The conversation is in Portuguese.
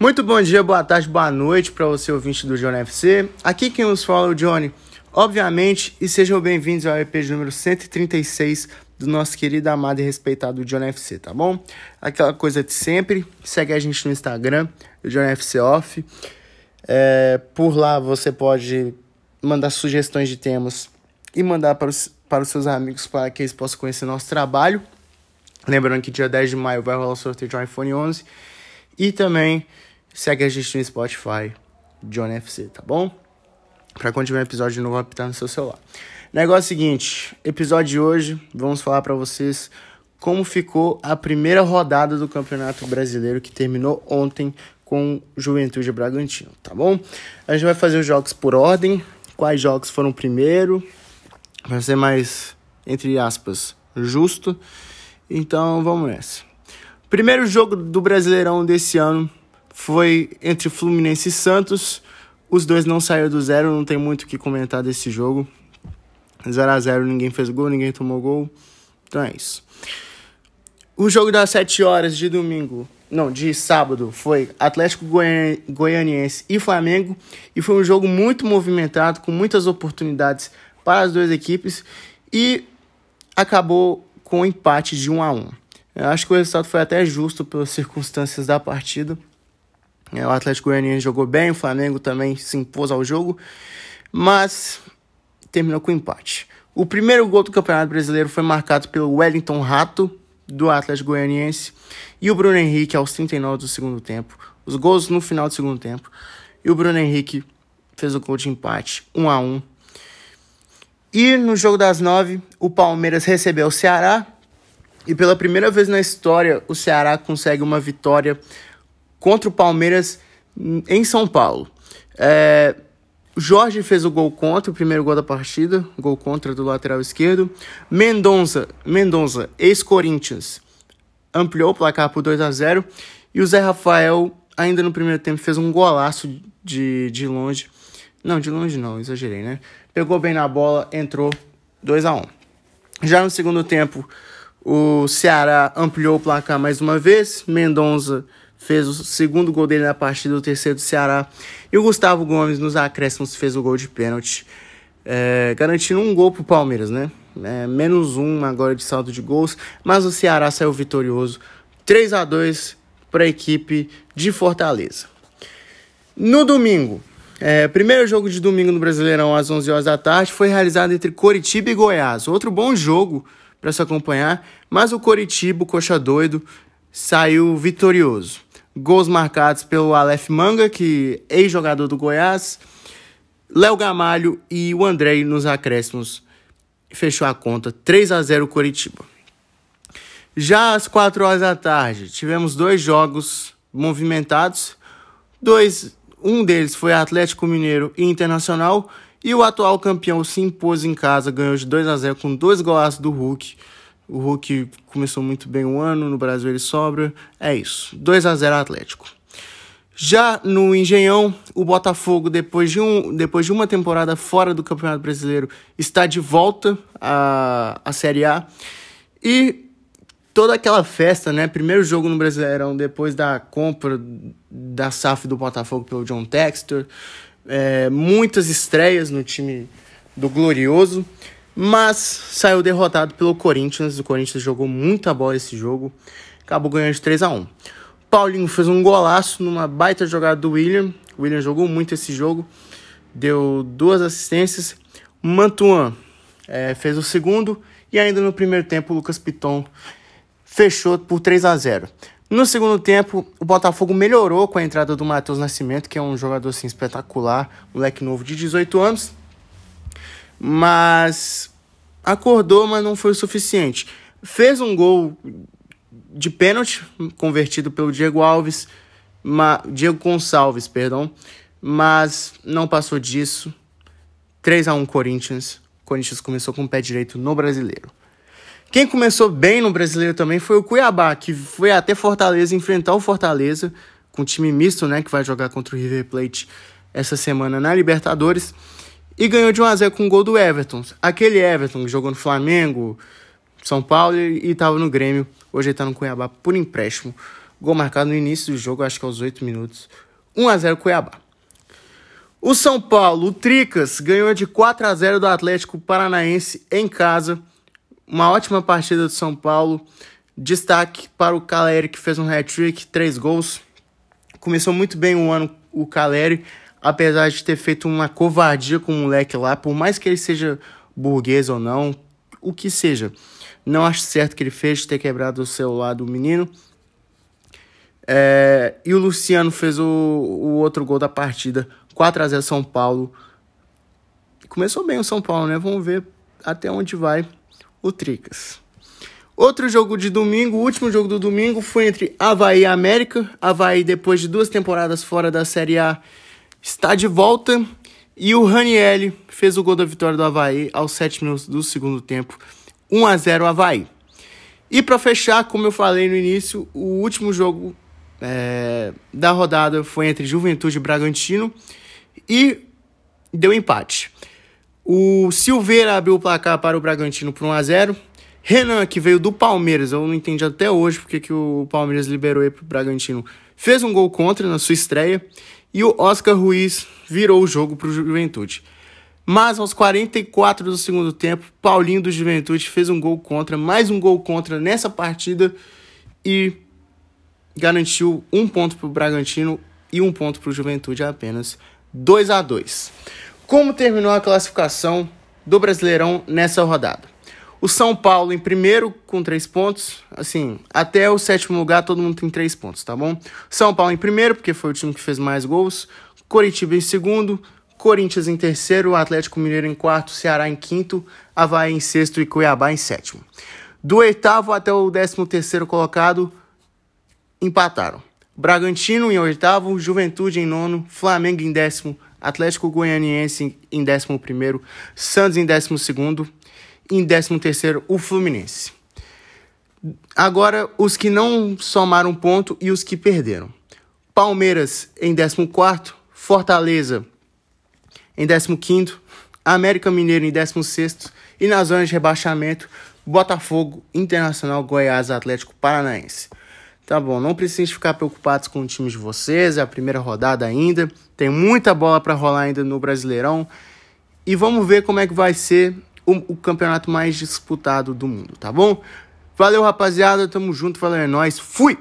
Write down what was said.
Muito bom dia, boa tarde, boa noite para você ouvinte do Johnny FC. Aqui quem nos fala é o Johnny, obviamente, e sejam bem-vindos ao EP número 136 do nosso querido, amado e respeitado Johnny FC, tá bom? Aquela coisa de sempre, segue a gente no Instagram, Johnny FC Off. É, por lá você pode mandar sugestões de temas e mandar para os, para os seus amigos para que eles possam conhecer nosso trabalho. Lembrando que dia 10 de maio vai rolar o sorteio de iPhone 11 e também Segue a gente no Spotify, John FC, tá bom? Pra quando tiver um episódio novo, apitar no seu celular. Negócio seguinte, episódio de hoje, vamos falar para vocês como ficou a primeira rodada do Campeonato Brasileiro que terminou ontem com Juventude Bragantino, tá bom? A gente vai fazer os jogos por ordem, quais jogos foram primeiro, vai ser mais, entre aspas, justo. Então vamos nessa. Primeiro jogo do Brasileirão desse ano foi entre Fluminense e Santos. Os dois não saíram do zero, não tem muito o que comentar desse jogo. 0 a 0 ninguém fez gol, ninguém tomou gol. Então é isso. O jogo das 7 horas de domingo, não, de sábado, foi Atlético Goianiense e Flamengo. E foi um jogo muito movimentado, com muitas oportunidades para as duas equipes. E acabou com um empate de 1 a 1 Eu acho que o resultado foi até justo pelas circunstâncias da partida. É, o Atlético Goianiense jogou bem, o Flamengo também se impôs ao jogo, mas terminou com empate. O primeiro gol do Campeonato Brasileiro foi marcado pelo Wellington Rato, do Atlético Goianiense, e o Bruno Henrique aos 39 do segundo tempo. Os gols no final do segundo tempo. E o Bruno Henrique fez o gol de empate, 1 a 1 E no jogo das nove, o Palmeiras recebeu o Ceará. E pela primeira vez na história, o Ceará consegue uma vitória contra o Palmeiras em São Paulo. É, Jorge fez o gol contra, o primeiro gol da partida, gol contra do lateral esquerdo. Mendonça, Mendonça, ex-Corinthians, ampliou o placar por 2 a 0 e o Zé Rafael, ainda no primeiro tempo, fez um golaço de, de longe. Não, de longe não, exagerei, né? Pegou bem na bola, entrou 2 a 1 Já no segundo tempo, o Ceará ampliou o placar mais uma vez. Mendonça fez o segundo gol dele na partida, o terceiro do Ceará. E o Gustavo Gomes, nos acréscimos, fez o gol de pênalti, é, garantindo um gol pro Palmeiras, né? É, menos um agora de saldo de gols, mas o Ceará saiu vitorioso, 3 a 2 para a equipe de Fortaleza. No domingo, é, primeiro jogo de domingo no Brasileirão às 11 horas da tarde foi realizado entre Coritiba e Goiás. Outro bom jogo para se acompanhar, mas o Coritiba, o coxa doido, saiu vitorioso. Gols marcados pelo Aleph Manga, que é ex-jogador do Goiás, Léo Gamalho e o Andrei nos acréscimos. Fechou a conta 3 a 0 Coritiba. Já às 4 horas da tarde, tivemos dois jogos movimentados. Dois, um deles foi Atlético Mineiro e Internacional, e o atual campeão se impôs em casa, ganhou de 2 a 0 com dois golaços do Hulk. O Hulk começou muito bem o ano, no Brasil ele sobra. É isso. 2 a 0 Atlético. Já no Engenhão, o Botafogo, depois de, um, depois de uma temporada fora do Campeonato Brasileiro, está de volta à, à Série A. E toda aquela festa, né? Primeiro jogo no Brasileirão, depois da compra da SAF do Botafogo pelo John Textor. É, muitas estreias no time do Glorioso mas saiu derrotado pelo Corinthians. O Corinthians jogou muita bola esse jogo, acabou ganhando de 3 a 1 Paulinho fez um golaço numa baita jogada do William. O William jogou muito esse jogo, deu duas assistências. Mantuan é, fez o segundo. E ainda no primeiro tempo o Lucas Piton fechou por 3 a 0 no segundo tempo, o Botafogo melhorou com a entrada do Matheus Nascimento, que é um jogador assim, espetacular, moleque novo de 18 anos. Mas acordou, mas não foi o suficiente. Fez um gol de pênalti, convertido pelo Diego Alves, ma, Diego Gonçalves, perdão, mas não passou disso. 3 a 1 Corinthians. Corinthians começou com o pé direito no Brasileiro. Quem começou bem no Brasileiro também foi o Cuiabá, que foi até Fortaleza enfrentar o Fortaleza com time misto, né, que vai jogar contra o River Plate essa semana na Libertadores e ganhou de 1x0 com o gol do Everton. Aquele Everton que jogou no Flamengo, São Paulo e estava no Grêmio. Hoje ele está no Cuiabá por empréstimo. Gol marcado no início do jogo, acho que aos 8 minutos. 1 a 0 Cuiabá. O São Paulo, o Tricas, ganhou de 4 a 0 do Atlético Paranaense em casa. Uma ótima partida do São Paulo. Destaque para o Caleri, que fez um hat-trick, três gols. Começou muito bem o ano o Caleri, apesar de ter feito uma covardia com o moleque lá, por mais que ele seja burguês ou não, o que seja. Não acho certo que ele fez ter quebrado o celular do menino. É, e o Luciano fez o, o outro gol da partida, 4 a 0 São Paulo. Começou bem o São Paulo, né? Vamos ver até onde vai o Tricas. Outro jogo de domingo, o último jogo do domingo foi entre Havaí e América. Havaí, depois de duas temporadas fora da Série A, está de volta. E o Ranielli fez o gol da vitória do Havaí aos 7 minutos do segundo tempo. 1 a 0 Havaí. E para fechar, como eu falei no início, o último jogo é, da rodada foi entre Juventude e Bragantino e deu empate. O Silveira abriu o placar para o Bragantino por 1 a 0 Renan, que veio do Palmeiras, eu não entendi até hoje porque que o Palmeiras liberou ele pro Bragantino, fez um gol contra na sua estreia. E o Oscar Ruiz virou o jogo pro Juventude. Mas aos 44 do segundo tempo, Paulinho do Juventude fez um gol contra, mais um gol contra nessa partida e garantiu um ponto para o Bragantino e um ponto para o Juventude apenas 2 a 2. Como terminou a classificação do Brasileirão nessa rodada? O São Paulo em primeiro com três pontos. Assim, até o sétimo lugar todo mundo tem três pontos, tá bom? São Paulo em primeiro, porque foi o time que fez mais gols. Coritiba em segundo. Corinthians em terceiro. Atlético Mineiro em quarto. Ceará em quinto. Havaí em sexto e Cuiabá em sétimo. Do oitavo até o décimo terceiro colocado, empataram. Bragantino em oitavo, Juventude em nono, Flamengo em décimo, Atlético Goianiense em décimo primeiro, Santos em décimo segundo, em 13º, o Fluminense. Agora, os que não somaram ponto e os que perderam. Palmeiras em 14º, Fortaleza em 15º, América Mineiro em 16º e na zona de rebaixamento, Botafogo, Internacional, Goiás, Atlético Paranaense. Tá bom, não precisem ficar preocupados com o time de vocês, é a primeira rodada ainda, tem muita bola para rolar ainda no Brasileirão. E vamos ver como é que vai ser o, o campeonato mais disputado do mundo, tá bom? Valeu, rapaziada. Tamo junto. Valeu, é nóis. Fui!